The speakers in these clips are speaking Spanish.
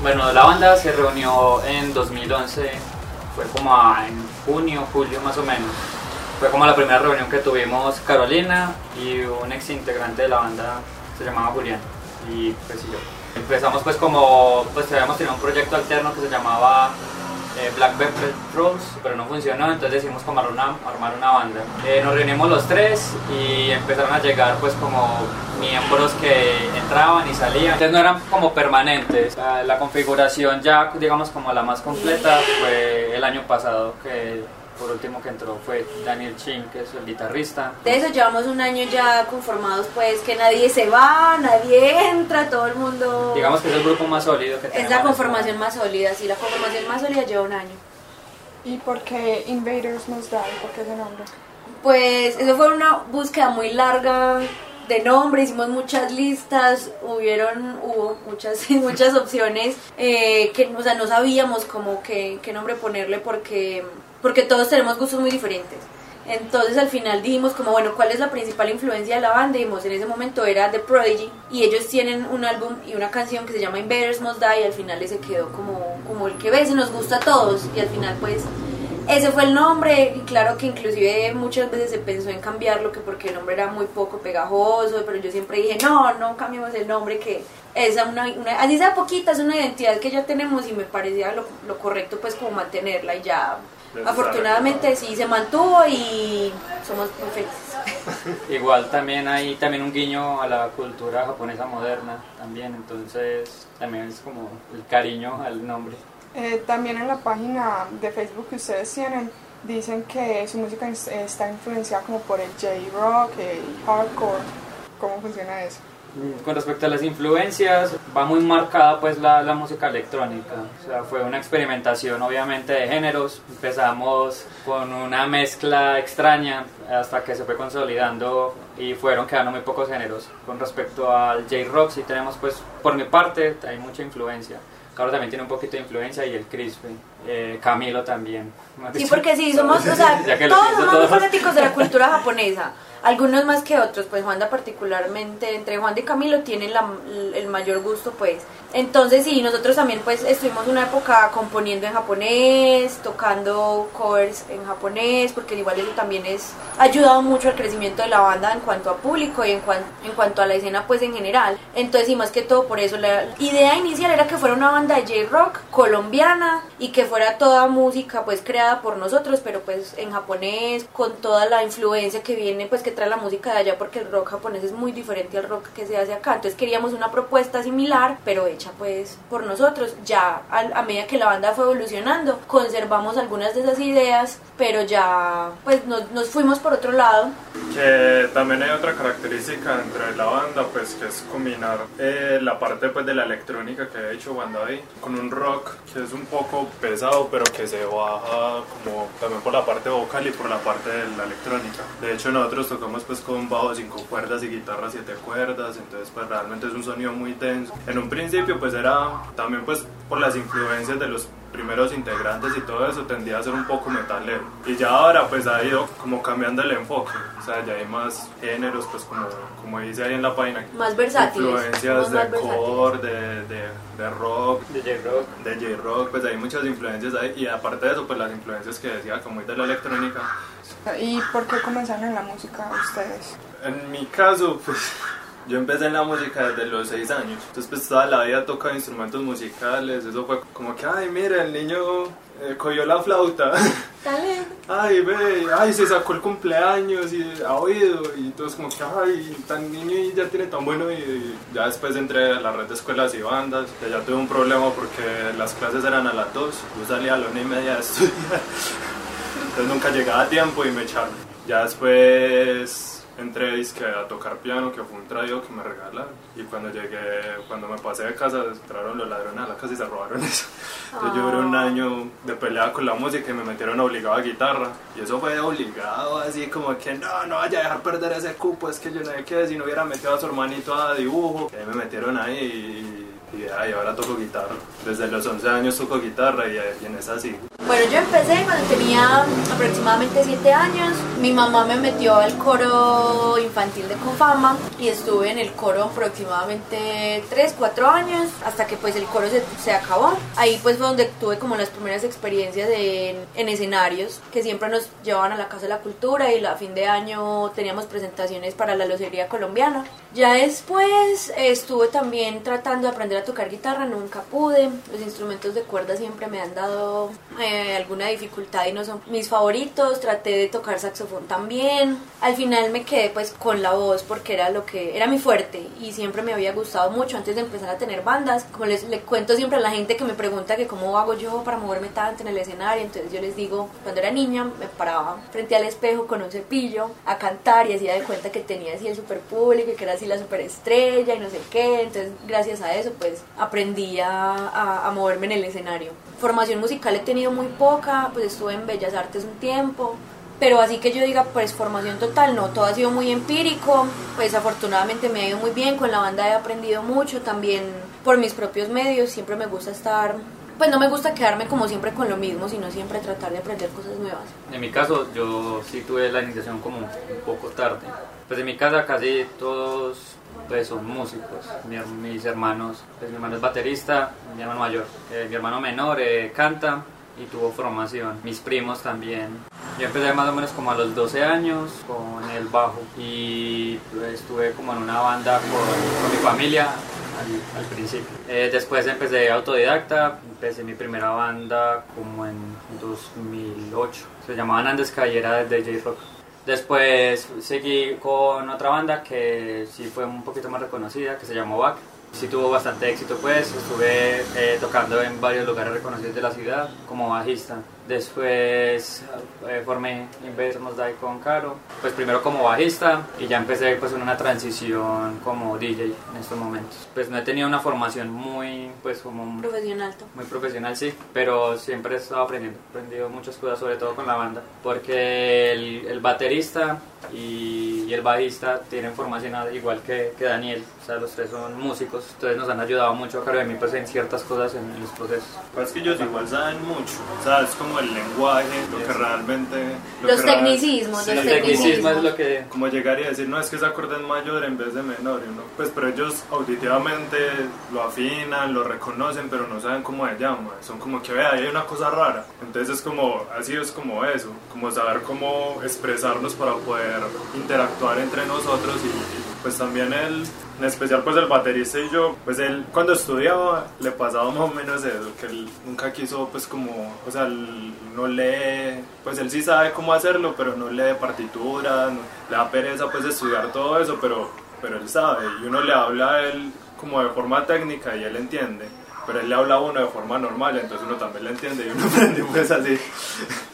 Bueno, la banda se reunió en 2011, fue como en junio, julio más o menos. Fue como la primera reunión que tuvimos Carolina y un ex integrante de la banda, se llamaba Julián, y pues y yo. Empezamos pues como, pues habíamos tenido un proyecto alterno que se llamaba eh, Black Velvet Rose, pero no funcionó, entonces decidimos armar una, armar una banda. Eh, nos reunimos los tres y empezaron a llegar pues como miembros que entraban y salían, entonces no eran como permanentes. La, la configuración ya digamos como la más completa fue el año pasado que por último que entró fue Daniel Chin, que es el guitarrista. De eso llevamos un año ya conformados, pues que nadie se va, nadie entra, todo el mundo... Digamos que es el grupo más sólido que es tenemos. la conformación más sólida, sí, la conformación más sólida lleva un año. ¿Y por qué Invaders Must Die? ¿Por qué ese nombre? Pues eso fue una búsqueda muy larga de nombre, hicimos muchas listas, hubieron, hubo muchas, muchas opciones eh, que o sea, no sabíamos como qué, qué nombre ponerle porque, porque todos tenemos gustos muy diferentes. Entonces al final dijimos como, bueno, ¿cuál es la principal influencia de la banda? Dijimos, en ese momento era The Prodigy y ellos tienen un álbum y una canción que se llama Invaders Must Die y al final ese quedó como, como el que ves y nos gusta a todos y al final pues ese fue el nombre y claro que inclusive muchas veces se pensó en cambiarlo que porque el nombre era muy poco pegajoso, pero yo siempre dije, no, no cambiemos el nombre que es una, una así sea poquita, es una identidad que ya tenemos y me parecía lo, lo correcto pues como mantenerla y ya afortunadamente sí se mantuvo y somos muy felices. Igual también hay también un guiño a la cultura japonesa moderna también, entonces también es como el cariño al nombre. Eh, también en la página de Facebook que ustedes tienen dicen que su música es- está influenciada como por el J-Rock, el hardcore. ¿Cómo funciona eso? Con respecto a las influencias, va muy marcada pues la, la música electrónica, o sea, fue una experimentación obviamente de géneros, empezamos con una mezcla extraña hasta que se fue consolidando y fueron quedando muy pocos géneros. Con respecto al J-Rock sí tenemos pues por mi parte hay mucha influencia. Carlos también tiene un poquito de influencia y el Crispy, eh, Camilo también. Sí, porque sí, somos, o sea, todos somos fanáticos de la cultura japonesa. Algunos más que otros, pues Juanda particularmente, entre Juan y Camilo tienen la- el mayor gusto, pues. Entonces sí, nosotros también pues estuvimos una época componiendo en japonés, tocando covers en japonés, porque igual eso también es ha ayudado mucho al crecimiento de la banda en cuanto a público y en, cuan- en cuanto a la escena pues en general. Entonces y más que todo por eso la idea inicial era que fuera una banda de J-rock colombiana y que fuera toda música pues creada por nosotros, pero pues en japonés con toda la influencia que viene pues que trae la música de allá porque el rock japonés es muy diferente al rock que se hace acá. Entonces queríamos una propuesta similar, pero hecha pues por nosotros. Ya al- a, medida que la banda fue evolucionando, conservamos algunas de esas ideas, pero ya pues nos, nos fuimos por otro lado. Que también hay otra característica dentro de la banda, pues que es combinar eh, la parte pues de la electrónica que ha hecho Bandai con un rock que es un poco pesado, pero que se baja como también por la parte vocal y por la parte de la electrónica. De hecho nosotros tocamos pues con bajo cinco cuerdas y guitarra siete cuerdas, entonces pues realmente es un sonido muy denso. En un principio pues era también pues por las influencias de los primeros integrantes y todo eso tendía a ser un poco metalero. Y ya ahora pues ha ido como cambiando el enfoque. O sea, ya hay más géneros, pues como, como dice ahí en la página. Más versátiles, Influencias de core, de, de, de rock, De J-Rock. de J-rock, pues hay muchas influencias ahí. Y aparte de eso, pues las influencias que decía, como de la electrónica. ¿Y por qué comenzaron en la música ustedes? En mi caso, pues yo empecé en la música desde los 6 años. Entonces, pues toda la vida tocaba instrumentos musicales. Eso fue como que, ay, mira, el niño eh, cogió la flauta. Dale. ay, ve, ay, se sacó el cumpleaños y ha oído. Y todos como que, ay, tan niño y ya tiene tan bueno. Y ya después entré a la red de escuelas y bandas. Que ya tuve un problema porque las clases eran a las 2. Yo salía a la una y media de estudiar. Entonces nunca llegaba a tiempo y me echaron. Ya después entré dizque, a tocar piano, que fue un traído que me regalaron. Y cuando llegué, cuando me pasé de casa, entraron los ladrones a la casa y se robaron eso. Entonces yo duré un año de pelea con la música y me metieron obligado a guitarra. Y eso fue obligado, así como que no, no vaya a dejar perder ese cupo, es que yo no sé qué, si no hubiera metido a su hermanito a dibujo. Y ahí me metieron ahí y y ahora toco guitarra. Desde los 11 años toco guitarra y, y en esa sí. Bueno, yo empecé cuando tenía aproximadamente 7 años. Mi mamá me metió al coro infantil de Confama y estuve en el coro aproximadamente 3, 4 años hasta que pues el coro se, se acabó. Ahí pues fue donde tuve como las primeras experiencias de, en escenarios que siempre nos llevaban a la Casa de la Cultura y a fin de año teníamos presentaciones para la locería colombiana. Ya después estuve también tratando de aprender a tocar guitarra, nunca pude. Los instrumentos de cuerda siempre me han dado eh, alguna dificultad y no son mis favoritos. Traté de tocar saxofón también. Al final me quedé pues con la voz porque era lo que era mi fuerte y siempre me había gustado mucho antes de empezar a tener bandas. Como les, le cuento siempre a la gente que me pregunta que cómo hago yo para moverme tanto en el escenario, entonces yo les digo, cuando era niña me paraba frente al espejo con un cepillo a cantar y hacía de cuenta que tenía así el super público y que era así la superestrella y no sé qué. Entonces, gracias a eso, pues aprendí a, a, a, moverme en el escenario. Formación musical he tenido muy poca, pues estuve en Bellas Artes un tiempo. Pero así que yo diga, pues formación total, no, todo ha sido muy empírico, pues afortunadamente me ha ido muy bien, con la banda he aprendido mucho, también por mis propios medios, siempre me gusta estar pues no me gusta quedarme como siempre con lo mismo, sino siempre tratar de aprender cosas nuevas. En mi caso, yo sí tuve la iniciación como un poco tarde. Pues en mi casa casi todos pues son músicos. Mi, mis hermanos, pues mi hermano es baterista, mi hermano mayor. Eh, mi hermano menor eh, canta y tuvo formación. Mis primos también. Yo empecé más o menos como a los 12 años con el bajo y estuve como en una banda con, con mi familia al, al principio. Eh, después empecé autodidacta, empecé mi primera banda como en 2008. Se llamaban Andes Cayera de DJ Rock. Después seguí con otra banda que sí fue un poquito más reconocida, que se llamó Back. Sí tuvo bastante éxito pues, estuve eh, tocando en varios lugares reconocidos de la ciudad como bajista. Después eh, formé Must Die con Caro, pues primero como bajista y ya empecé pues en una transición como DJ en estos momentos. Pues no he tenido una formación muy pues como... Profesional. Muy profesional sí, pero siempre he estado aprendiendo, he aprendido muchas cosas sobre todo con la banda, porque el, el baterista y, y, el bajista tienen formación igual que, que, Daniel, o sea los tres son músicos, entonces nos han ayudado mucho a Caro y a mí pues en ciertas cosas en, en los procesos. Pues es que ellos igual saben mucho, o sea es como el lenguaje, lo que realmente... Lo los que tecnicismos, Sí, los el tecnicismo es lo que... Como llegar y decir, no, es que ese acorde es mayor en vez de menor, y uno, pues pero ellos auditivamente lo afinan, lo reconocen, pero no saben cómo se llama, son como que, vea, ahí hay una cosa rara, entonces es como, así es como eso, como saber cómo expresarnos para poder interactuar entre nosotros y, y pues también el, en especial pues el baterista y yo, pues él cuando estudiaba le pasaba más o menos eso, que él nunca quiso pues como, o sea, él no lee, pues él sí sabe cómo hacerlo, pero no lee partitura, no, le da pereza pues estudiar todo eso, pero, pero él sabe y uno le habla a él como de forma técnica y él entiende. Pero él le habla a uno de forma normal, entonces uno también le entiende y uno aprende pues así.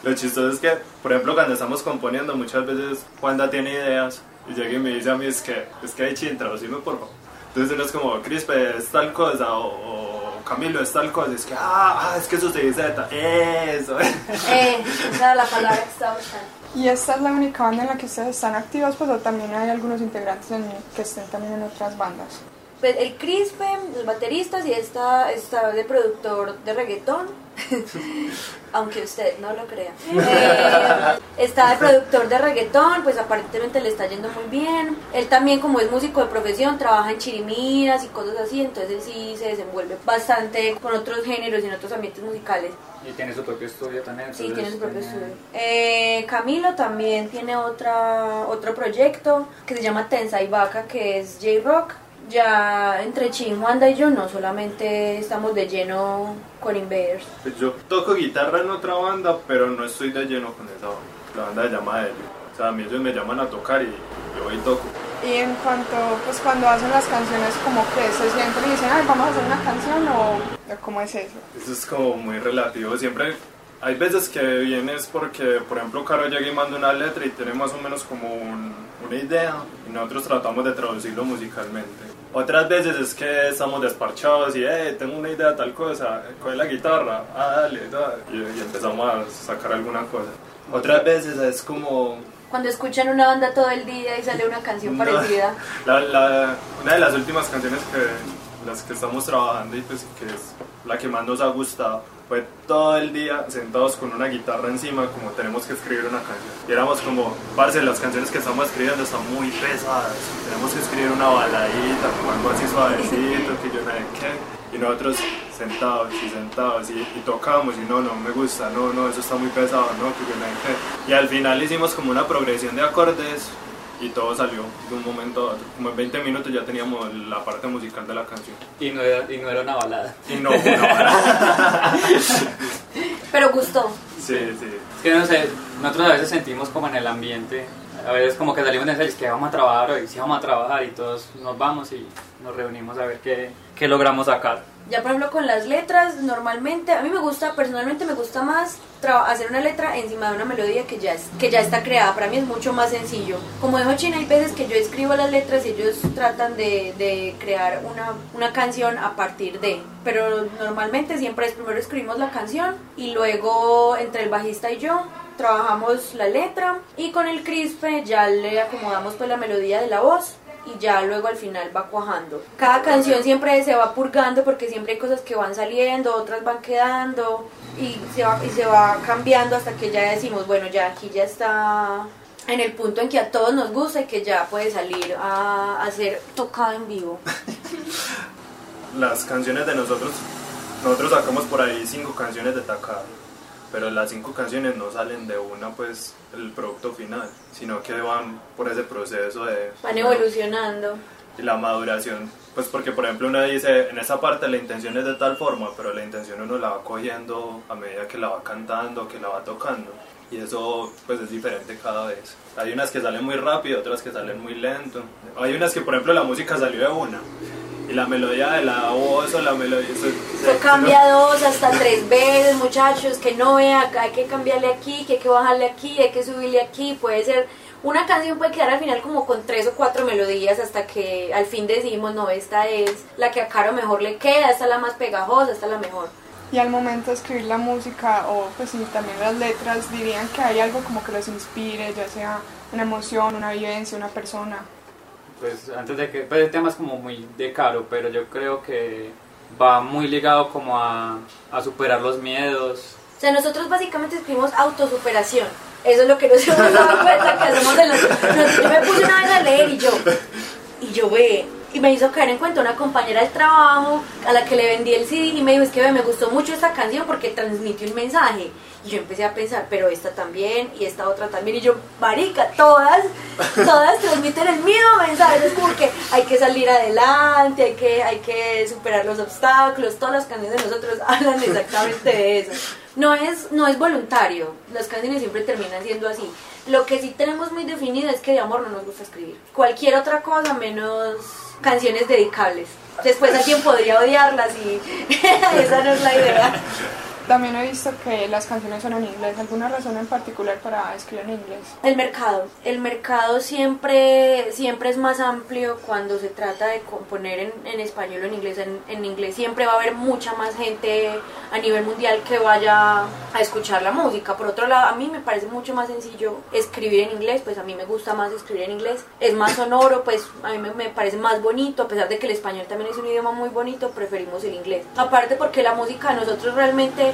Lo chistoso es que, por ejemplo, cuando estamos componiendo, muchas veces Juanda tiene ideas y llega y me dice a mí, es que, es que hay chin, traducime por favor. Entonces uno es como, Crispe es tal cosa, o, o, Camilo es tal cosa, es que, ah, ah, es que eso se dice de tal, eso. Eh, esa era la palabra que estaba buscando. ¿Y esta es la única banda en la que ustedes están activos, pues o también hay algunos integrantes en, que estén también en otras bandas? Pues el Crispe, los bateristas y esta está de productor de reggaetón, aunque usted no lo crea. Eh, está de productor de reggaetón, pues aparentemente le está yendo muy bien. Él también como es músico de profesión, trabaja en chirimidas y cosas así, entonces sí se desenvuelve bastante con otros géneros y en otros ambientes musicales. Y tiene su propio estudio también. Sí, tiene su propio estudio. Eh, Camilo también tiene otra, otro proyecto que se llama Tensa y Vaca, que es J-Rock ya entre Chin, Wanda y yo no solamente estamos de lleno con Invaders. Pues yo toco guitarra en otra banda, pero no estoy de lleno con esa banda. La banda se llama Helio. O sea, a mí ellos me llaman a tocar y yo voy y toco. Y en cuanto, pues cuando hacen las canciones, como que se sienten y dicen, ay, vamos a hacer una canción o cómo es eso? Eso es como muy relativo. Siempre hay veces que vienes porque, por ejemplo, Caro llega y manda una letra y tiene más o menos como un, una idea y nosotros tratamos de traducirlo musicalmente. Otras veces es que estamos desparchados y, eh, tengo una idea de tal cosa, coge la guitarra, ah, dale, dale, y, y empezamos a sacar alguna cosa. Otras veces es como... Cuando escuchan una banda todo el día y sale una canción No, parecida. La, la, una de las últimas canciones que, las que estamos trabajando y pues que es la que más nos ha gustado, fue todo el día sentados con una guitarra encima como tenemos que escribir una canción. Y éramos como, parce, las canciones que estamos escribiendo están muy pesadas, tenemos que escribir una baladita, algo así suavecito, que yo no sé qué. Y nosotros sentados y sentados y, y tocamos y no, no me gusta, no, no, eso está muy pesado, no, que yo no sé qué. Y al final hicimos como una progresión de acordes y todo salió de un momento a otro. Como en 20 minutos ya teníamos la parte musical de la canción. Y no era, y no era una balada. Y no, fue una balada. Pero gustó. Sí, sí. Es que no sé, nosotros a veces sentimos como en el ambiente, a veces como que salimos de ensayos que vamos a trabajar hoy, sí vamos a trabajar y todos nos vamos y nos reunimos a ver qué, qué logramos sacar. Ya por ejemplo con las letras, normalmente, a mí me gusta, personalmente me gusta más hacer una letra encima de una melodía que ya, es, que ya está creada. Para mí es mucho más sencillo. Como dijo China, hay veces que yo escribo las letras y ellos tratan de, de crear una, una canción a partir de. Pero normalmente siempre es primero escribimos la canción y luego entre el bajista y yo trabajamos la letra y con el crispe ya le acomodamos pues la melodía de la voz y ya luego al final va cuajando. Cada canción siempre se va purgando porque siempre hay cosas que van saliendo, otras van quedando y se va, y se va cambiando hasta que ya decimos, bueno, ya aquí ya está en el punto en que a todos nos gusta y que ya puede salir a, a ser tocado en vivo. Las canciones de nosotros, nosotros sacamos por ahí cinco canciones de Takada, pero las cinco canciones no salen de una, pues, el producto final, sino que van por ese proceso de... Van evolucionando. y la maduración, pues porque por ejemplo uno dice, en esa parte la intención es de tal forma, pero la intención uno la va cogiendo a medida que la va cantando, que la va tocando. Y eso pues es diferente cada vez. Hay unas que salen muy rápido, otras que salen muy lento. Hay unas que por ejemplo la música salió de una. Y la melodía de la voz o la melodía... Eso, Se cambia dos hasta tres veces, muchachos, que no vea, hay que cambiarle aquí, que hay que bajarle aquí, hay que subirle aquí, puede ser, una canción puede quedar al final como con tres o cuatro melodías hasta que al fin decimos, no, esta es la que a Caro mejor le queda, esta es la más pegajosa, esta es la mejor. Y al momento de escribir la música o pues también las letras, dirían que hay algo como que los inspire, ya sea una emoción, una vivencia, una persona. Pues antes de que, pues el tema es como muy de caro, pero yo creo que va muy ligado como a, a superar los miedos. O sea, nosotros básicamente escribimos autosuperación. Eso es lo que nos hemos dado cuenta que hacemos en los... Yo me puse una vez a leer y yo... Y yo ve... Y me hizo caer en cuenta una compañera del trabajo a la que le vendí el CD y me dijo, es que ve, me gustó mucho esta canción porque transmite un mensaje. Y yo empecé a pensar, pero esta también y esta otra también. Y yo, marica, todas, todas transmiten el mismo mensaje. Es como que hay que salir adelante, hay que, hay que superar los obstáculos. Todas las canciones de nosotros hablan exactamente de eso. No es, no es voluntario, las canciones siempre terminan siendo así. Lo que sí tenemos muy definido es que de amor no nos gusta escribir. Cualquier otra cosa menos canciones dedicables. Después alguien podría odiarlas y esa no es la idea. También he visto que las canciones son en inglés. ¿Alguna razón en particular para escribir en inglés? El mercado. El mercado siempre, siempre es más amplio cuando se trata de componer en, en español o en inglés. En, en inglés siempre va a haber mucha más gente a nivel mundial que vaya a escuchar la música. Por otro lado, a mí me parece mucho más sencillo escribir en inglés, pues a mí me gusta más escribir en inglés. Es más sonoro, pues a mí me, me parece más bonito, a pesar de que el español también es un idioma muy bonito, preferimos el inglés. Aparte porque la música a nosotros realmente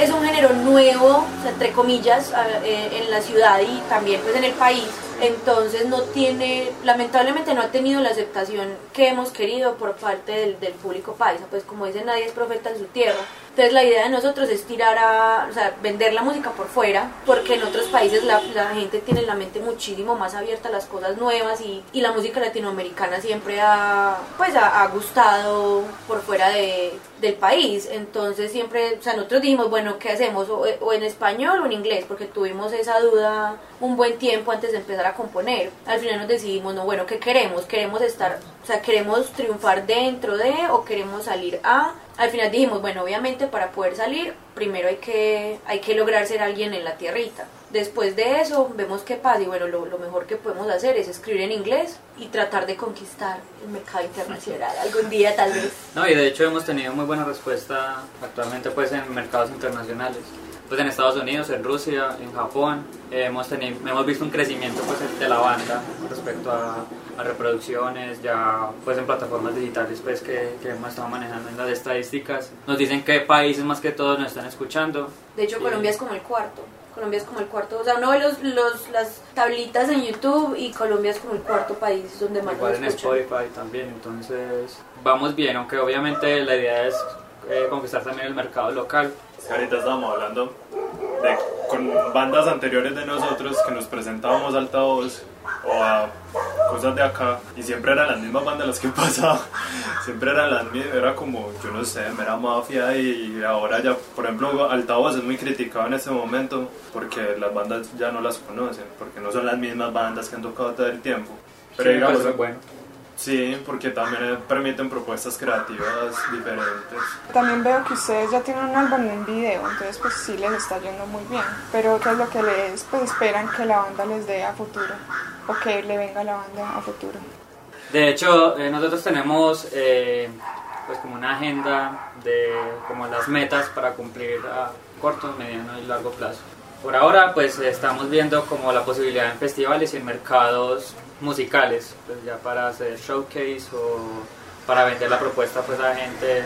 es un género nuevo, entre comillas, eh, en la ciudad y también pues en el país. Entonces no tiene, lamentablemente no ha tenido la aceptación que hemos querido por parte del, del público paisa. Pues como dice, nadie es profeta en su tierra. Entonces la idea de nosotros es tirar a, o sea, vender la música por fuera, porque en otros países la, la gente tiene la mente muchísimo más abierta a las cosas nuevas y, y la música latinoamericana siempre ha, pues, ha, ha gustado por fuera de, del país. Entonces siempre, o sea, nosotros dijimos, bueno, ¿qué hacemos? O, o en español o en inglés, porque tuvimos esa duda un buen tiempo antes de empezar a componer. Al final nos decidimos, no, bueno, ¿qué queremos? ¿Queremos estar, o sea, queremos triunfar dentro de o queremos salir a? Al final dijimos, bueno, obviamente para poder salir, primero hay que, hay que lograr ser alguien en la tierrita. Después de eso, vemos qué pasa y bueno, lo, lo mejor que podemos hacer es escribir en inglés y tratar de conquistar el mercado internacional algún día tal vez. No, y de hecho hemos tenido muy buena respuesta actualmente pues en mercados internacionales. Pues en Estados Unidos, en Rusia, en Japón, eh, hemos, tenido, hemos visto un crecimiento pues de la banda respecto a, a reproducciones, ya pues en plataformas digitales pues que, que hemos estado manejando en las estadísticas. Nos dicen qué países más que todos nos están escuchando. De hecho, Y- Colombia es como el cuarto. Colombia es como el cuarto, o sea, uno ve los, los, las tablitas en YouTube y Colombia es como el cuarto país donde más Igual en escuchan. Spotify también, entonces vamos bien, aunque obviamente la idea es eh, conquistar también el mercado local. Ahorita estábamos hablando de con bandas anteriores de nosotros que nos presentábamos altavoz o a cosas de acá y siempre eran las mismas bandas las que pasaban siempre eran las mismas era como yo no sé mera mafia y ahora ya por ejemplo altavoz es muy criticado en este momento porque las bandas ya no las conocen porque no son las mismas bandas que han tocado todo el tiempo pero Sí, me digamos bueno. Sí porque también permiten propuestas creativas diferentes También veo que ustedes ya tienen un álbum en video, entonces pues sí les está yendo muy bien. Pero ¿qué es lo que les pues, esperan que la banda les dé a futuro? O que le venga a la banda a futuro. De hecho, eh, nosotros tenemos eh, pues como una agenda de como las metas para cumplir a corto, mediano y largo plazo. Por ahora, pues estamos viendo como la posibilidad en festivales y en mercados musicales, pues ya para hacer showcase o para vender la propuesta pues a gente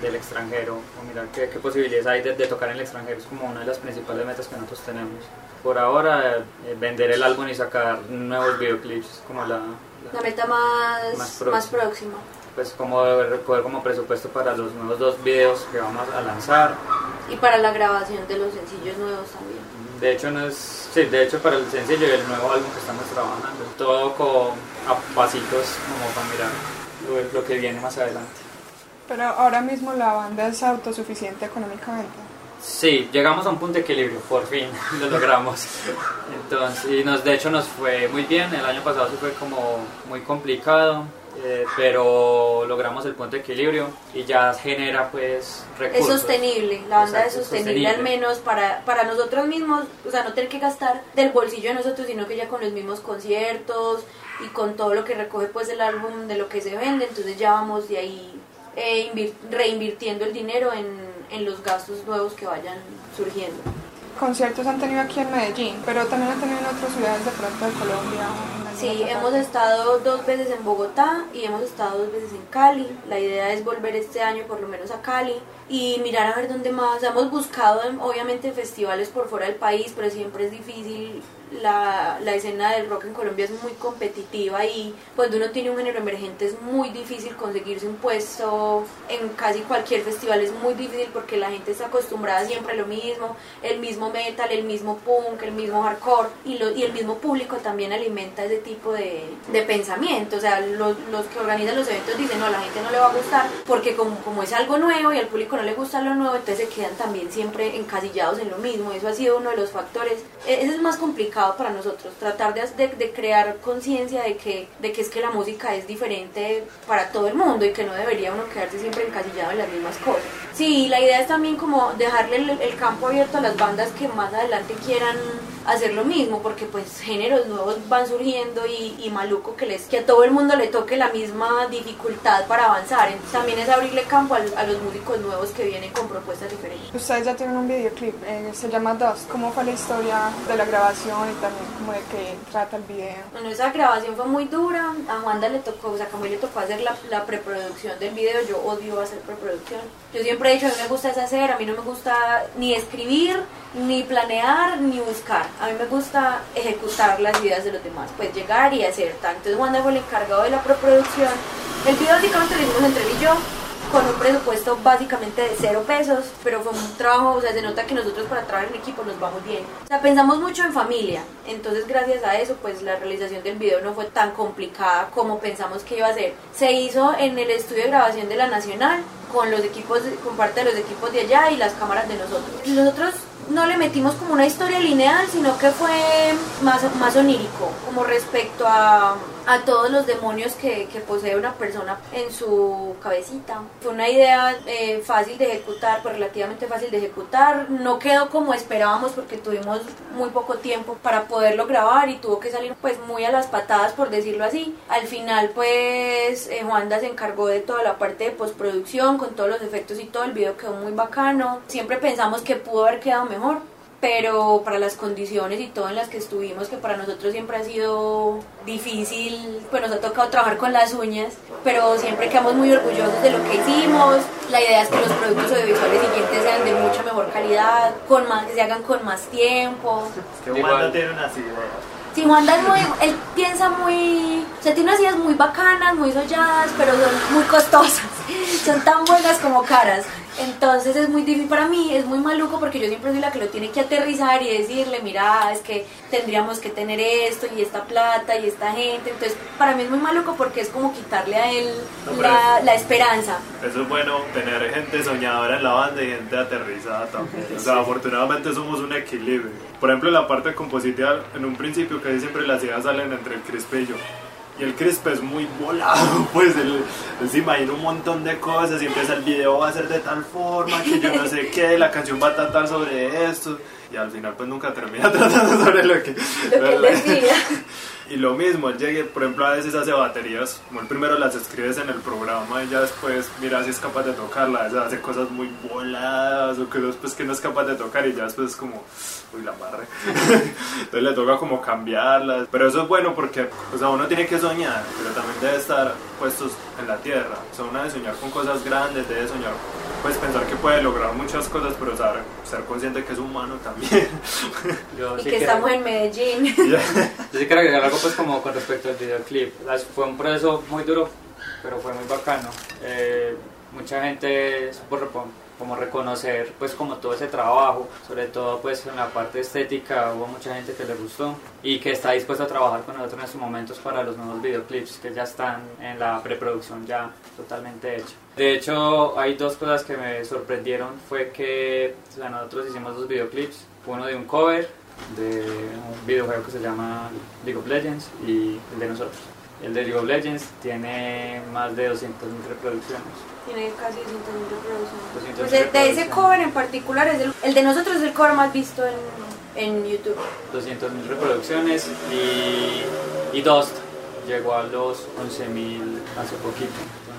del extranjero o mirar qué, qué posibilidades hay de, de tocar en el extranjero es como una de las principales metas que nosotros tenemos. Por ahora, eh, vender el álbum y sacar nuevos videoclips es como la, la- La meta más, Más más, próxima. pues como recoger como presupuesto para los nuevos dos videos que vamos a lanzar. Y para la grabación de los sencillos nuevos también. De hecho no es, sí, de hecho para el sencillo y el nuevo álbum que estamos trabajando, todo con a pasitos como para mirar lo, lo que viene más adelante. Pero ahora mismo la banda es autosuficiente económicamente. Sí, llegamos a un punto de equilibrio, por fin lo logramos. Entonces, y nos, de hecho nos fue muy bien, el año pasado sí fue como muy complicado, eh, pero logramos el punto de equilibrio y ya genera pues Es recursos. sostenible, la banda Exacto, es sostenible, al menos para, para nosotros mismos, o sea, no tener que gastar del bolsillo de nosotros, sino que ya con los mismos conciertos y con todo lo que recoge pues el álbum de lo que se vende, entonces ya vamos de ahí eh, invir- reinvirtiendo el dinero en, en los gastos nuevos que vayan surgiendo. Conciertos han tenido aquí en Medellín, pero también han tenido en otras ciudades de pronto de Colombia. Sí, hemos estado dos veces en Bogotá y hemos estado dos veces en Cali. La idea es volver este año por lo menos a Cali y mirar a ver dónde más. Hemos buscado en- obviamente festivales por fuera del país, pero siempre es difícil. La, la escena del rock en Colombia es muy competitiva y cuando uno tiene un género emergente es muy difícil conseguirse un puesto en casi cualquier festival. Es muy difícil porque la gente está acostumbrada siempre a lo mismo, el mismo metal, el mismo punk, el mismo hardcore y, lo, y el mismo público también alimenta ese tipo de, de pensamiento. O sea, los, los que organizan los eventos dicen, no, a la gente no le va a gustar porque como, como es algo nuevo y al público no le gusta lo nuevo, entonces se quedan también siempre encasillados en lo mismo. Eso ha sido uno de los factores. E- Ese es más complicado para nosotros, tratar de, crear conciencia de que, de que es que la música es diferente para todo el mundo y que no debería uno quedarse siempre encasillado en las mismas cosas. Sí, la idea es también como dejarle el, el campo abierto a las bandas que más adelante quieran hacer lo mismo, porque pues géneros nuevos van surgiendo y, y maluco que les que a todo el mundo le toque la misma dificultad para avanzar. Entonces, también es abrirle campo a, a los músicos nuevos que vienen con propuestas diferentes. Ustedes ya tienen un videoclip, eh, se llama Dust. ¿Cómo fue la historia de la grabación y también como de qué trata el video? Bueno, esa grabación fue muy dura. A Wanda le tocó, o sea, como le tocó hacer la, la preproducción del video, yo odio hacer preproducción. Yo siempre he dicho, a mí me gusta hacer, a mí no me gusta ni escribir, ni planear, ni buscar. A mí me gusta ejecutar las ideas de los demás, pues llegar y hacer. tal. Entonces Wanda fue el encargado de la preproducción. El video básicamente lo hicimos entre él y yo con un presupuesto básicamente de cero pesos, pero fue un trabajo, o sea, se nota que nosotros para trabajar en equipo nos vamos bien. O sea, pensamos mucho en familia, entonces gracias a eso, pues la realización del video no fue tan complicada como pensamos que iba a ser. Se hizo en el estudio de grabación de la Nacional, con los equipos, con parte de los equipos de allá y las cámaras de nosotros. Nosotros no le metimos como una historia lineal, sino que fue más, más onírico, como respecto a, a todos los demonios que, posee una persona en su cabecita. Fue una idea eh, fácil de ejecutar, pues relativamente fácil de ejecutar. No quedó como esperábamos porque tuvimos muy poco tiempo para poderlo grabar y tuvo que salir pues muy a las patadas, por decirlo así. Al final pues eh, Juanda se encargó de toda la parte de postproducción, con todos los efectos y todo, el video quedó muy bacano. Siempre pensamos que pudo haber quedado mejor, pero para las condiciones y todo en las que estuvimos, que para nosotros siempre ha sido difícil, pues nos ha tocado trabajar con las uñas, pero siempre quedamos muy orgullosos de lo que hicimos. La idea es que los productos audiovisuales siguientes sean de mucha mejor calidad, con más, que se hagan con más tiempo. Es que Wanda tiene unas ideas. Sí, Wanda es muy, él piensa muy, o sea, tiene unas ideas muy bacanas, muy solladas, pero son muy costosas, son tan buenas como caras. Entonces es muy difícil para mí, es muy maluco porque yo siempre soy la que lo tiene que aterrizar y decirle, mira, es que tendríamos que tener esto y esta plata y esta gente. Entonces para mí es muy maluco porque es como quitarle a él No, la, pero- la esperanza. Eso es bueno tener gente soñadora en la banda y gente aterrizada también. O sea, afortunadamente somos un equilibrio. Por ejemplo, en la parte compositiva, en un principio casi siempre las ideas salen entre el Crispe y yo. Y el Crispe es muy volado, pues él, él se imagina un montón de cosas y empieza el video va a ser de tal forma que yo no sé qué, la canción va a tratar sobre esto. Y al final pues nunca termina tratando sobre lo que... Lo que él decía. Y lo mismo, él llegue, por ejemplo, a veces hace baterías, como el primero las escribes en el programa y ya después mira si es capaz de tocarla, a veces hace cosas muy voladas o que después que no es capaz de tocar y ya después es como, uy, la barre. Entonces le toca como cambiarlas. Pero eso es bueno porque, o sea, uno tiene que soñar, pero también debe estar puestos en la tierra. O sea, uno debe soñar con cosas grandes, debe soñar, pues pensar que puede lograr muchas cosas, pero saber, ser consciente que es humano también. Yo Y sí que quiero- estamos en Medellín. Yo sí quiero agregar algo pues como con respecto al videoclip. Fue un proceso muy duro, pero fue muy bacano. Eh, mucha gente supo como reconocer pues como todo ese trabajo, sobre todo pues en la parte estética hubo mucha gente que le gustó y que está dispuesta a trabajar con nosotros en estos momentos para los nuevos videoclips que ya están en la preproducción ya totalmente hecha. De hecho hay dos cosas que me sorprendieron, fue que o sea, nosotros hicimos dos videoclips, uno de un cover de un videojuego que se llama League of Legends y el de nosotros. El de League of Legends tiene más de 200.000 reproducciones. Tiene casi 200.000 reproducciones. 200.000 Pues de, de ese cover en particular, es el, el de nosotros es el cover más visto en, en YouTube. 200.000 reproducciones y, y Dust llegó a los 11.000 hace poquito.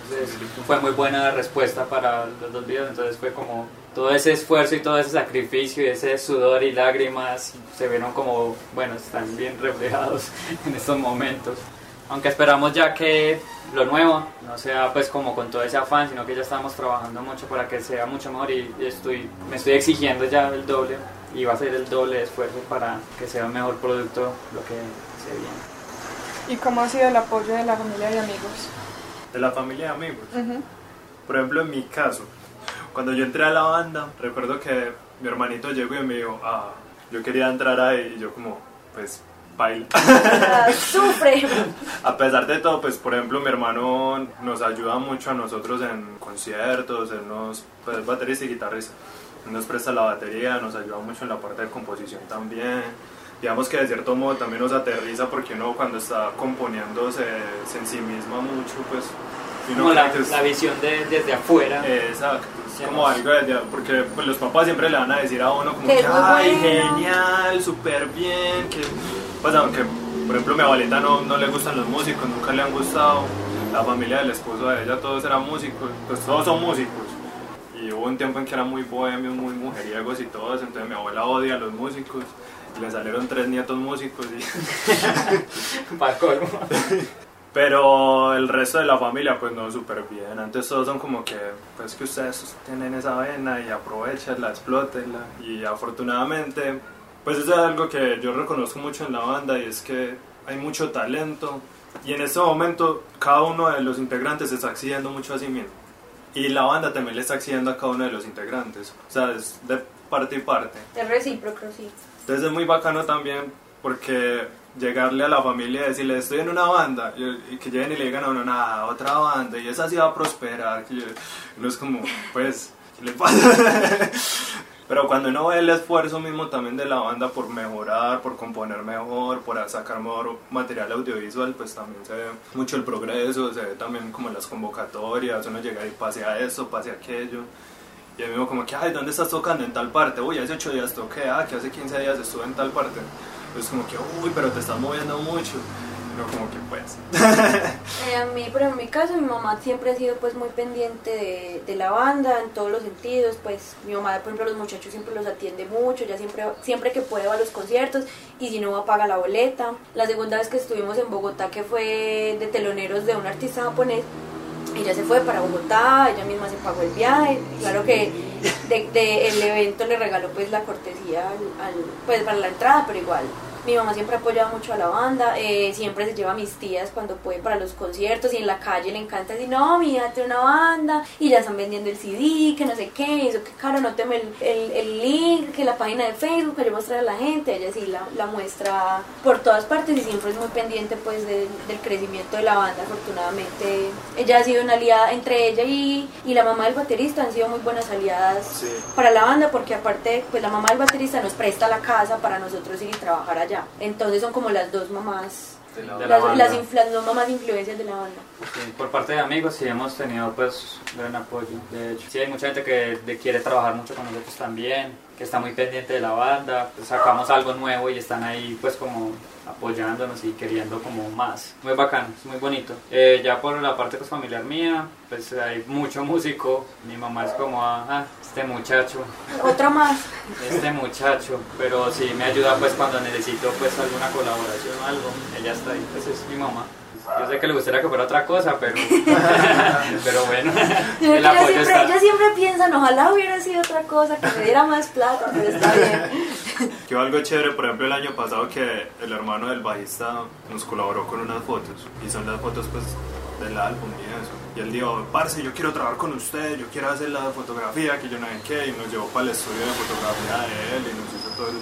Entonces fue muy buena respuesta para los dos videos, entonces fue como todo ese esfuerzo y todo ese sacrificio y ese sudor y lágrimas se vieron como, bueno, están bien reflejados en estos momentos. Aunque esperamos ya que lo nuevo no sea pues como con todo ese afán, sino que ya estamos trabajando mucho para que sea mucho mejor y estoy, me estoy exigiendo ya el doble y va a ser el doble de esfuerzo para que sea un mejor producto lo que se viene. ¿Y cómo ha sido el apoyo de la familia y amigos? De la familia y amigos. Ujú. Por ejemplo, en mi caso, cuando yo entré a la banda, recuerdo que mi hermanito llegó y me dijo, ah, yo quería entrar ahí y yo como, pues, baila. Ah, Sufre. a pesar de todo, pues, por ejemplo, mi hermano nos ayuda mucho a nosotros en conciertos, él nos, pues, es baterista y guitarrista. Él nos presta la batería, nos ayuda mucho en la parte de composición también. Digamos que de cierto modo también nos aterriza porque uno cuando está componiendo se, se ensimisma mucho, pues... Como la, es- la visión de, desde afuera. Exacto, es como algo de, porque pues, los papás siempre le van a decir a uno como Que que, es muy ay, bueno". genial, súper bien, que pues aunque por ejemplo mi abuelita no, no le gustan los músicos, nunca le han gustado, la familia del esposo de ella todos eran músicos, pues todos son músicos. Y hubo un tiempo en que eran muy bohemios, muy mujeriegos y todo eso, entonces mi abuela odia a los músicos. Y le salieron tres nietos músicos y... para colmo. Pero el resto de la familia, pues no, súper bien. Antes todos son como que, pues que ustedes tienen esa vena y aprovechenla, explótenla. Y afortunadamente, pues eso es algo que yo reconozco mucho en la banda y es que hay mucho talento. Y en este momento, cada uno de los integrantes está exigiendo mucho a sí mismo. Y la banda también le está exigiendo a cada uno de los integrantes. O sea, es de parte y parte. Es recíproco, sí. Entonces es muy bacano también porque llegarle a la familia y decirle estoy en una banda y, y que lleguen y le digan a uno nada, otra banda y esa sí va a prosperar. Yo- uno es como, pues, ¿qué le pasa? Pero cuando uno ve el esfuerzo mismo también de la banda por mejorar, por componer mejor, por sacar mejor material audiovisual, pues también se ve mucho el progreso, se ve también como las convocatorias, uno llega y pase a esto, pase a aquello. Y el mismo como que, ay, ¿dónde estás tocando? En tal parte. Uy, hace 8 días toqué, ah, que hace 15 días estuve en tal parte. Pues como que, uy, pero te estás moviendo mucho. Como que pues. Eh, a mí, pero en mi caso, mi mamá siempre ha sido pues muy pendiente de, de la banda en todos los sentidos, pues mi mamá, por ejemplo, los muchachos siempre los atiende mucho, ya siempre, siempre que puede va a los conciertos y si no va paga la boleta. La segunda vez que estuvimos en Bogotá, que fue de teloneros de un artista japonés, ella se fue para Bogotá, ella misma se pagó el viaje, claro que de, de el evento le regaló pues la cortesía al, al- pues para la entrada, pero igual mi mamá siempre ha apoyado mucho a la banda, eh, siempre se lleva a mis tías cuando puede para los conciertos y en la calle le encanta decir, no, mira, tiene una banda y ya están vendiendo el CD, que no sé qué, eso que caro, no el, el, el link, que la página de Facebook, que yo mostrar a la gente, ella sí la, la muestra por todas partes y siempre es muy pendiente pues del, del crecimiento de la banda, afortunadamente ella ha sido una aliada entre ella y, y la mamá del baterista, han sido muy buenas aliadas Sí. para la banda porque aparte pues la mamá del baterista nos presta la casa para nosotros ir y trabajar allá entonces son como las dos mamás De la- De la las, dos mamás influencias de la banda. Sí, por parte de amigos sí hemos tenido pues gran apoyo, de hecho. Sí, hay mucha gente que de- quiere trabajar mucho con nosotros también, que está muy pendiente de la banda, pues, sacamos algo nuevo y están ahí pues como apoyándonos y queriendo como más. Muy bacano, es muy bonito. Eh, ya por la parte pues, familiar mía, pues hay mucho músico, mi mamá es como, ah, ah, este muchacho, otra más este muchacho, pero sí me ayuda pues cuando necesito pues alguna colaboración o algo, ella está ahí, pues es mi mamá. Yo sé que le gustaría que fuera otra cosa, pero, pero bueno, Yo el ella apoyo siempre, está. siempre ojalá hubiera sido otra cosa que me diera más plata pero está bien Que algo chévere, por ejemplo, el año pasado que el hermano del bajista nos colaboró con unas fotos y son las fotos pues del álbum y eso. Y él dijo, parce, yo quiero trabajar con usted, yo quiero hacer la fotografía, que yo no sé qué, y nos llevó para el estudio de fotografía de él y nos hizo todo el,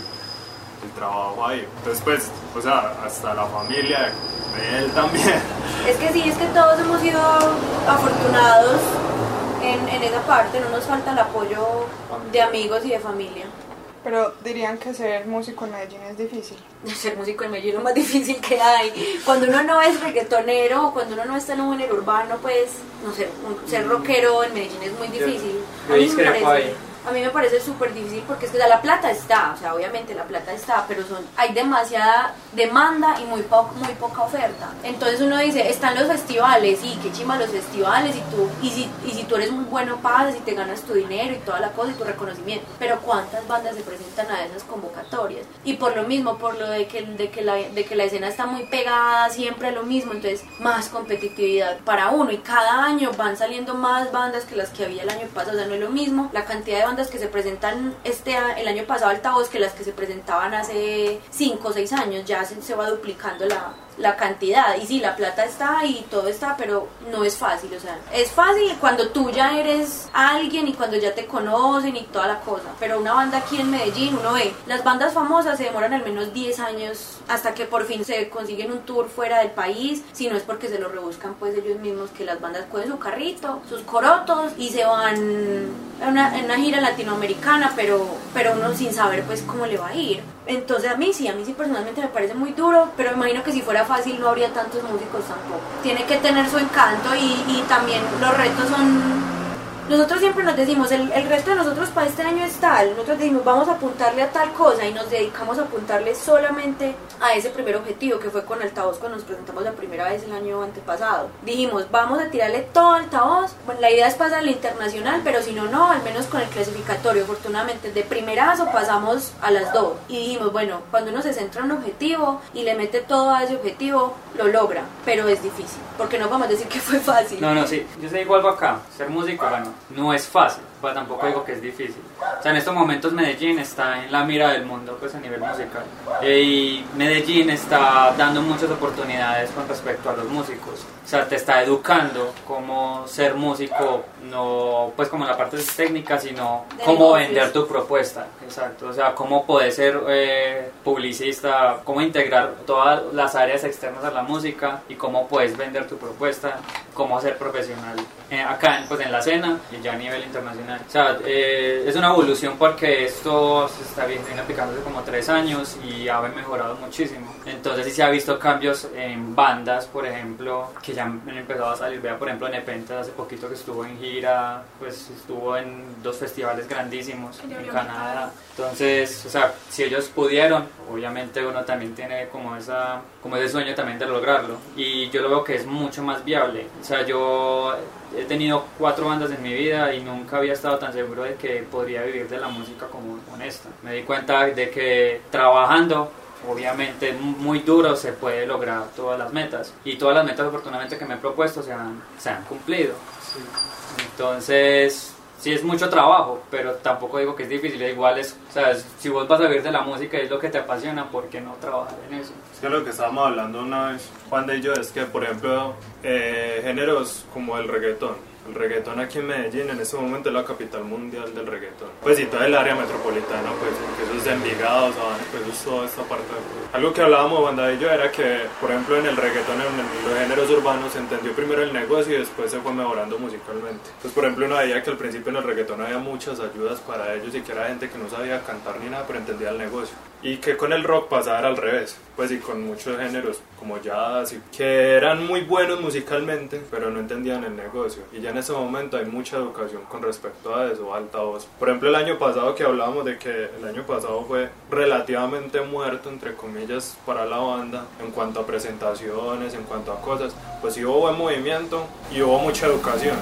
el trabajo ahí. Entonces pues, o sea, hasta la familia de él también. Es que sí, es que todos hemos sido afortunados en, en esa parte, no nos falta el apoyo de amigos y de familia. Pero dirían que ser músico en Medellín es difícil. Ser músico en Medellín es lo más difícil que hay. Cuando uno no es reggaetonero, o cuando uno no está en un género urbano, pues, no sé, un- ser rockero en Medellín es muy difícil. yo A mí me discrepo parece- ahí. A mí me parece súper difícil porque es que la plata está, o sea, obviamente la plata está, pero son, hay demasiada demanda y muy, po- muy poca oferta. Entonces uno dice, están los festivales, y qué chima los festivales, y tú, y si, y si tú eres muy bueno, pasas y te ganas tu dinero y toda la cosa y tu reconocimiento. Pero ¿cuántas bandas se presentan a esas convocatorias? Y por lo mismo, por lo de que, de que, la, de que la escena está muy pegada, siempre lo mismo, entonces más competitividad para uno. Y cada año van saliendo más bandas que las que había el año pasado, o sea, no es lo mismo la cantidad de bandas que se presentan este el año pasado altavoz que las que se presentaban hace 5 o 6 años, ya se, se va duplicando la, la cantidad. Y sí, la plata está y todo está, pero no es fácil, o sea, es fácil cuando tú ya eres alguien y cuando ya te conocen y toda la cosa. Pero una banda aquí en Medellín, uno ve, las bandas famosas se demoran al menos 10 años hasta que por fin se consiguen un tour fuera del país, si no es porque se lo rebuscan pues ellos mismos, que las bandas cogen su carrito, sus corotos y se van en una, gira latinoamericana, pero, pero uno sin saber pues cómo le va a ir. Entonces a mí sí, a mí sí personalmente me parece muy duro, pero imagino que si fuera fácil no habría tantos músicos tampoco. Tiene que tener su encanto y también los retos son... Nosotros siempre nos decimos, el, el resto de nosotros para este año es tal, nosotros decimos vamos a apuntarle a tal cosa y nos dedicamos a apuntarle solamente a ese primer objetivo que fue con altavoz cuando nos presentamos la primera vez el año antepasado. Dijimos, vamos a tirarle todo altavoz, bueno, la idea es pasar al internacional, pero si no, no, al menos con el clasificatorio, afortunadamente de primerazo pasamos a las dos. Y dijimos, bueno, cuando uno se centra en un objetivo y le mete todo a ese objetivo, lo logra, pero es difícil, porque no a decir que fue fácil. No, no, sí, yo digo algo acá, ser músico, bueno, no es fácil, pero tampoco digo que es difícil. O sea, en estos momentos Medellín está en la mira del mundo, pues a nivel musical. Eh, y Medellín está dando muchas oportunidades con respecto a los músicos. O sea, te está educando cómo ser músico, no pues como la parte técnica, sino cómo vender tu propuesta. Exacto, o sea, cómo poder ser eh, publicista, cómo integrar todas las áreas externas a la música y cómo puedes vender tu propuesta, cómo ser profesional eh, acá pues en la escena y ya a nivel internacional. O sea, eh, es una evolución porque esto se está viendo aplicando hace como tres años y ha mejorado muchísimo. Entonces sí se ha visto cambios en bandas, por ejemplo, que ya han empezado a salir. Vea, por ejemplo, Nepenta hace poquito que estuvo en gira, pues estuvo en dos festivales grandísimos en Canadá. Entonces, o sea, si ellos pudieron, obviamente uno también tiene como esa como ese sueño también de lograrlo y yo lo veo que es mucho más viable. O sea, yo he tenido cuatro bandas en mi vida y nunca había estado tan seguro de que podría vivir de la música como con esta. Me di cuenta de que trabajando obviamente muy duro se puede lograr todas las metas y todas las metas afortunadamente que me he propuesto se han, se han cumplido. Entonces, sí es mucho trabajo, pero tampoco digo que es difícil, igual es, o sea, si vos vas a vivir de la música y es lo que te apasiona, ¿por qué no trabajar en eso? Que lo que estábamos hablando una vez, Juan de yo, es que, por ejemplo, eh, géneros como el reggaetón, el reggaetón aquí en Medellín en ese momento es la capital mundial del reggaetón. Pues y toda el área metropolitana, pues porque eso es de Envigado, pues eso es toda esta parte. Algo que hablábamos banda y yo era que, por ejemplo, en el reggaetón, en los géneros urbanos, se entendió primero el negocio y después se fue mejorando musicalmente. Entonces, por ejemplo, uno veía que al principio en el reggaetón había muchas ayudas para ellos y que era gente que no sabía cantar ni nada, pero entendía el negocio. Y que con el rock pasaba al revés, pues y con muchos géneros como jazz, y que eran muy buenos musicalmente, pero no entendían el negocio. Y ya en ese momento hay mucha educación con respecto a eso, altavoz. Por ejemplo, el año pasado que hablábamos de que el año pasado fue relativamente muerto, entre comillas, para la banda en cuanto a presentaciones, en cuanto a cosas, pues sí hubo buen movimiento y hubo mucha educación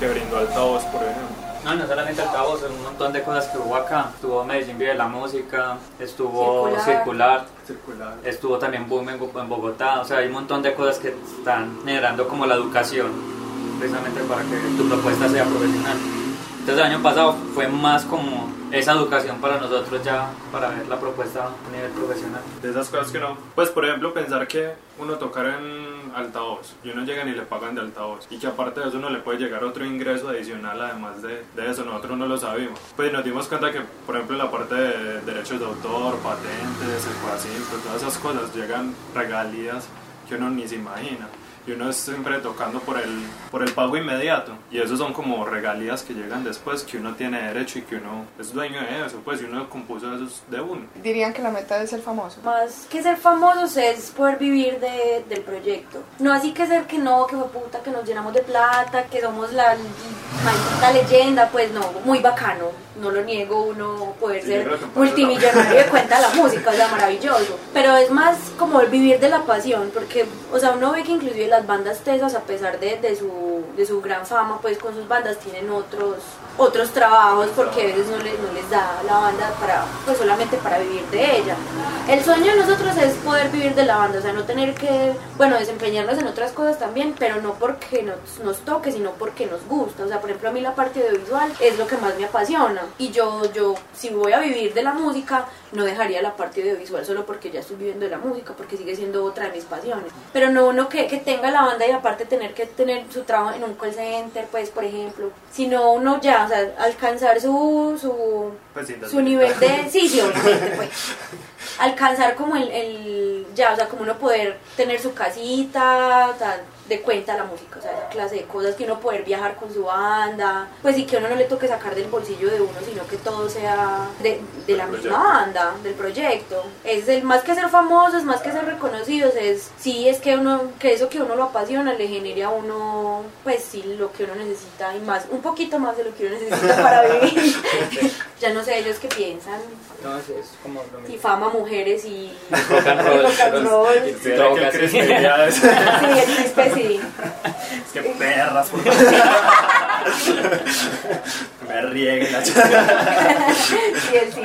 que brindó altavoz, por ejemplo. No, no solamente altavoz, un montón de cosas que hubo acá. Estuvo Medellín Vive la Música, estuvo Circular, Circular, estuvo también Boom en, Bogotá. O sea, hay un montón de cosas que están generando como la educación, precisamente para que tu propuesta sea profesional. Entonces el año pasado fue más como esa educación para nosotros ya, para ver la propuesta a nivel profesional. De esas cosas que no, pues por ejemplo pensar que uno tocar en altavoz y uno llega y le pagan de altavoz y que aparte de eso uno le puede llegar otro ingreso adicional además de, de eso, nosotros no lo sabíamos. Pues nos dimos cuenta que por ejemplo la parte de derechos de autor, patentes, el todas esas cosas llegan regalías que uno ni se imagina y uno es siempre tocando por el, por el pago inmediato. Y esos son como regalías que llegan después, que uno tiene derecho y que uno es dueño de eso, pues y uno compuso esos de uno. Dirían que la meta es ser famoso. Más que ser famosos es poder vivir de, del proyecto. No así que ser que no, que fue puta, que nos llenamos de plata, que somos la maldita leyenda, pues no, muy bacano, no lo niego, uno poder ser multimillonario de cuenta la música, o sea, maravilloso. Pero es más como el vivir de la pasión, porque, o sea, uno ve que inclusive las bandas tesas, a pesar de, de, su, de su gran fama, pues con sus bandas tienen otros otros trabajos porque a veces no les, no les da la banda para pues solamente para vivir de ella. El sueño de nosotros es poder vivir de la banda, o sea, no tener que, bueno, desempeñarnos en otras cosas también, pero no porque nos, nos toque, sino porque nos gusta. O sea, por ejemplo, a mí la parte audiovisual es lo que más me apasiona y yo, yo, si voy a vivir de la música, no dejaría la parte audiovisual solo porque ya estoy viviendo de la música, porque sigue siendo otra de mis pasiones. Pero no uno que, que tenga la banda y aparte tener que tener su trabajo en un call center, pues, por ejemplo, sino uno ya, o sea, alcanzar su, su, pues su nivel de... Sí, sí, obviamente, pues. Alcanzar como el, el, ya, o sea, como uno poder tener su casita, tal, de cuenta la música, o sea, esa clase de cosas que uno poder viajar con su banda, pues sí que uno no le toque sacar del bolsillo de uno, sino que todo sea de, de la misma banda, del proyecto. Es el más que ser famosos, más que ser reconocidos, es sí es que uno, que eso que uno lo apasiona le genere a uno, pues sí, lo que uno necesita y más, un poquito más de lo que uno necesita para vivir. ya no sé ellos qué piensan. No, es, como lo mismo. Y fama, mujeres y rock and roll. rock and roll. Y, sí, sí. Es que perras, por Me rieguen la Sí, sí.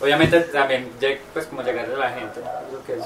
Obviamente también, pues como llegar a la gente, lo que es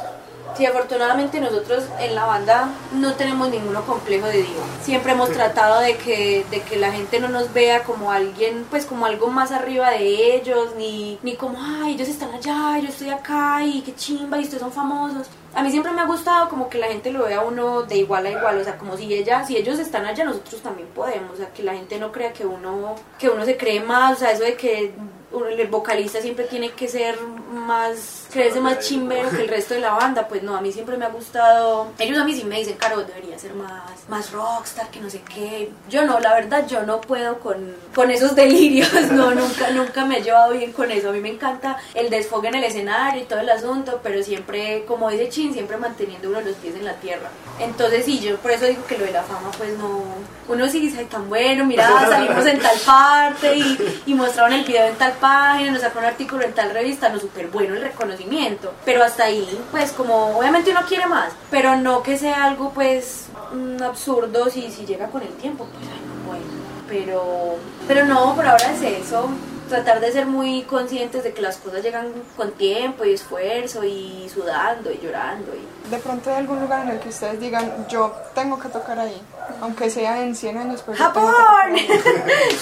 Sí, afortunadamente nosotros en la banda no tenemos ninguno complejo de diva. Siempre hemos tratado de que, de que la gente no nos vea como alguien, pues como algo más arriba de ellos, ni, ni como, ay, ellos están allá, yo estoy acá, y qué chimba, y ustedes son famosos. A mí siempre me ha gustado como que la gente lo vea a uno de igual a igual, o sea, como si ella, si ellos están allá, nosotros también podemos, o sea, que la gente no crea que uno, que uno se cree más, o sea, eso de que el vocalista siempre tiene que ser más, creerse más chimbero que el resto de la banda, pues no, a mí siempre me ha gustado, ellos a mí sí me dicen, Caro, debería ser más, más rockstar, que no sé qué, yo no, la verdad yo no puedo con, con esos delirios, no, nunca, nunca me he llevado bien con eso, a mí me encanta el desfogue en el escenario y todo el asunto, pero siempre, como dice Chin, siempre manteniendo uno los pies en la tierra, entonces sí, yo por eso digo que lo de la fama, pues no, uno sí dice, tan bueno, mira, salimos en tal parte y, y mostraron el video en tal página, nos sacó un artículo en tal revista, no súper bueno el reconocimiento, pero hasta ahí, pues como obviamente uno quiere más, pero no que sea algo pues mm, absurdo si, si llega con el tiempo, pues ay, no, bueno, pero, pero no, por ahora es eso, tratar de ser muy conscientes de que las cosas llegan con tiempo y esfuerzo y sudando y llorando. Y... De pronto hay algún lugar en el que ustedes digan, yo tengo que tocar ahí, aunque sea en 100 años. Pues ¡Japón!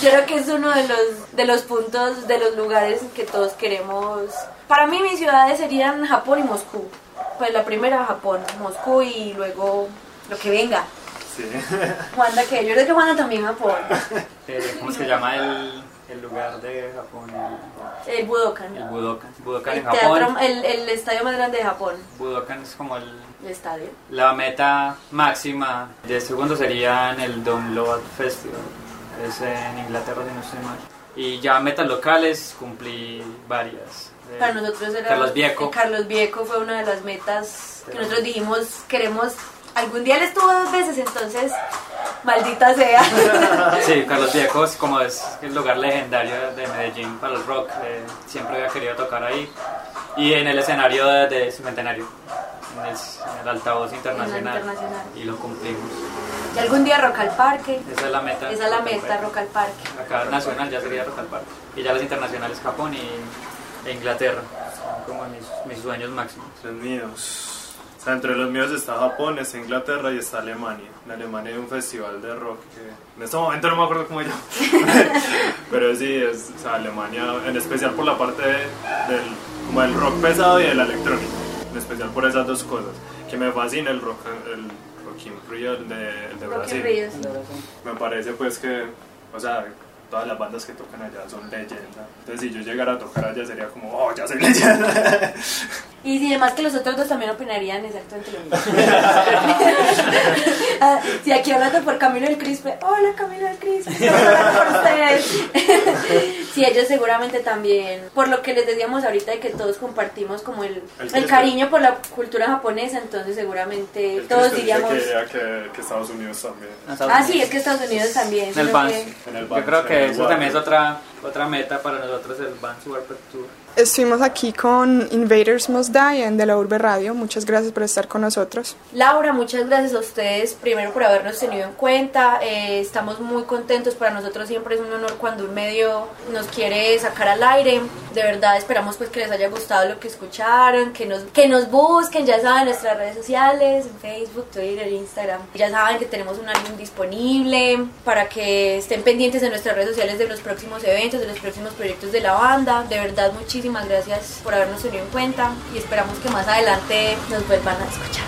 Yo creo que es uno de los, de los puntos, de los lugares que todos queremos. Para mí mis ciudades serían Japón y Moscú. Pues la primera Japón, Moscú y luego lo que venga. Sí. Juanda que yo creo que Juanda también Japón. Eh, ¿Cómo se llama el, el lugar de Japón? El Budokan. El Budokan. Budokan El, en Japón. teatro, el, el estadio más grande de Japón. Budokan es como el, El estadio. la meta máxima. De segundo sería en el Download Festival. Es en Inglaterra, si no estoy mal. Y ya metas locales cumplí varias. Eh, Para nosotros era Carlos Vieco. eh, Carlos Vieco fue una de las metas que nosotros dijimos queremos. Algún día él estuvo dos veces, entonces maldita sea. Sí, Carlos Viejo es como es el lugar legendario de Medellín para el rock. eh, siempre había querido tocar ahí. Y en el escenario de, de su centenario, en el, en el altavoz internacional. internacional. Y lo cumplimos. y algún día Rock al Parque. Esa es la meta. Esa es la meta, Rock al Parque. Acá nacional ya sería Rock al Parque. Y ya las internacionales Japón y, e Inglaterra. Son como mis, mis sueños máximos. Los míos. O sea, entre los míos está Japón, está Inglaterra y está Alemania. En Alemania hay un festival de rock que en este momento no me acuerdo cómo se llama. Pero sí, es o sea, Alemania, en especial por la parte del, como del rock pesado y de la electrónica. En especial por esas dos cosas. Que me fascina el rock, el rock in Rio, el de, el de Rock Brasil. in Rio, sí. Me parece pues que, o sea, todas las bandas que tocan allá son leyenda. Entonces si yo llegara a tocar allá sería como, oh, ya soy leyenda. Y si además que los otros dos también opinarían exactamente lo mismo. Ah, si aquí hablando por Camilo del Crispe, hola Camilo del Crispe, por ustedes. Sí, ellos seguramente también, por lo que les decíamos ahorita de que todos compartimos como el, El el cariño por la cultura japonesa, entonces seguramente El todos diríamos... que, que, que Estados Unidos también. Ah, sí, es que Estados Unidos también. En el sino Vans. que- En el Yo Vans, creo que eso también es otra, otra meta para nosotros, el Vans Warped Tour. Estuvimos aquí con Invaders Must Die en De la Urbe Radio. Muchas gracias por estar con nosotros. Laura, muchas gracias a ustedes primero por habernos tenido en cuenta. Eh, estamos muy contentos. Para nosotros siempre es un honor cuando un medio nos quiere sacar al aire. De verdad esperamos pues que les haya gustado lo que escucharon, que nos, que nos busquen, ya saben, nuestras redes sociales, en Facebook, Twitter, Instagram. Ya saben que tenemos un álbum disponible para que estén pendientes de nuestras redes sociales de los próximos eventos, de los próximos proyectos de la banda. De verdad, muchísimas gracias por habernos tenido en cuenta y esperamos que más adelante nos vuelvan a escuchar.